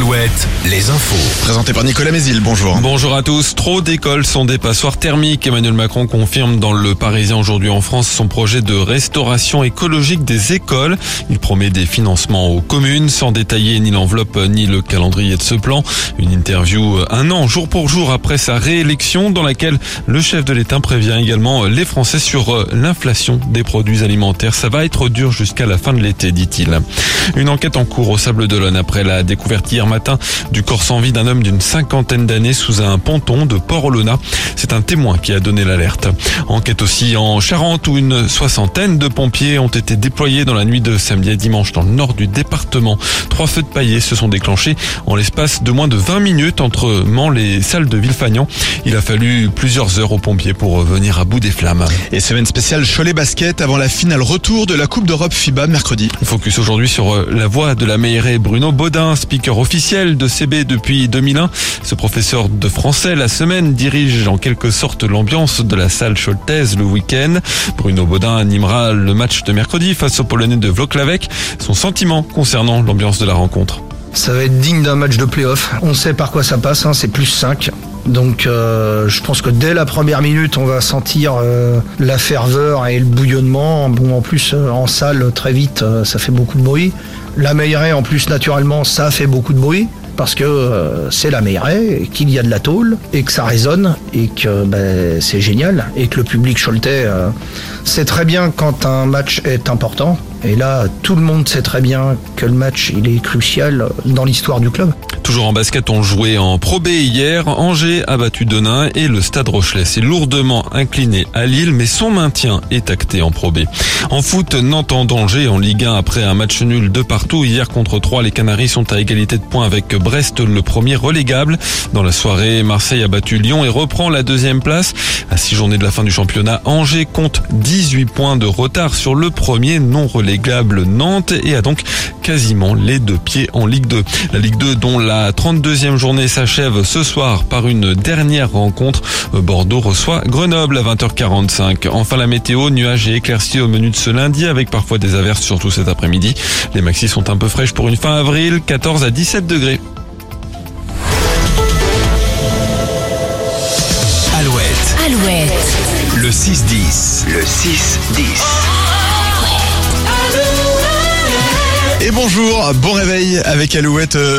Alouette, les infos. Présenté par Nicolas Mézil, bonjour. Bonjour à tous. Trop d'écoles sont des passoires thermiques. Emmanuel Macron confirme dans le Parisien aujourd'hui en France son projet de restauration écologique des écoles. Il promet des financements aux communes sans détailler ni l'enveloppe ni le calendrier de ce plan. Une interview un an jour pour jour après sa réélection dans laquelle le chef de l'État prévient également les Français sur l'inflation des produits alimentaires. Ça va être dur jusqu'à la fin de l'été, dit-il. Une enquête en cours au Sable d'Olonne après la découverte hier matin du corps sans vie d'un homme d'une cinquantaine d'années sous un ponton de Port-Olona. C'est un témoin qui a donné l'alerte. Enquête aussi en Charente où une soixantaine de pompiers ont été déployés dans la nuit de samedi à dimanche dans le nord du département. Trois feux de paillets se sont déclenchés en l'espace de moins de 20 minutes entre Mans les salles de Villefagnan. Il a fallu plusieurs heures aux pompiers pour venir à bout des flammes. Et semaine spéciale Cholet Basket avant la finale retour de la Coupe d'Europe FIBA mercredi. Focus aujourd'hui sur la voix de la meilleure Bruno Baudin, speaker officiel de CB depuis 2001. Ce professeur de français, la semaine, dirige en quelque sorte l'ambiance de la salle choltaise le week-end. Bruno Baudin animera le match de mercredi face au Polonais de Vloklavek. Son sentiment concernant l'ambiance de la rencontre. Ça va être digne d'un match de playoff. On sait par quoi ça passe, hein, c'est plus 5. Donc euh, je pense que dès la première minute, on va sentir euh, la ferveur et le bouillonnement. Bon, en plus, euh, en salle, très vite, ça fait beaucoup de bruit. La Meilleray, en plus, naturellement, ça fait beaucoup de bruit. Parce que euh, c'est la Meilleray, et qu'il y a de la tôle, et que ça résonne, et que ben, c'est génial, et que le public choletais euh, sait très bien quand un match est important. Et là, tout le monde sait très bien que le match, il est crucial dans l'histoire du club. Toujours en basket, on jouait en Pro B hier. Angers a battu Denain et le Stade Rochelet s'est lourdement incliné à Lille, mais son maintien est acté en Pro B. En foot, Nantes en danger en Ligue 1 après un match nul de partout. Hier contre 3, les Canaries sont à égalité de points avec Brest, le premier relégable. Dans la soirée, Marseille a battu Lyon et reprend la deuxième place. À six journées de la fin du championnat, Angers compte 18 points de retard sur le premier non relégable Nantes et a donc quasiment les deux pieds en Ligue 2. La Ligue 2 dont la 32e journée s'achève ce soir par une dernière rencontre. Bordeaux reçoit Grenoble à 20h45. Enfin la météo, nuages et éclaircies au menu de ce lundi avec parfois des averses surtout cet après-midi. Les maxis sont un peu fraîches pour une fin avril, 14 à 17 degrés. Alouette, Alouette. le 6-10. Le 6-10. Et bonjour, bon réveil avec Alouette. euh,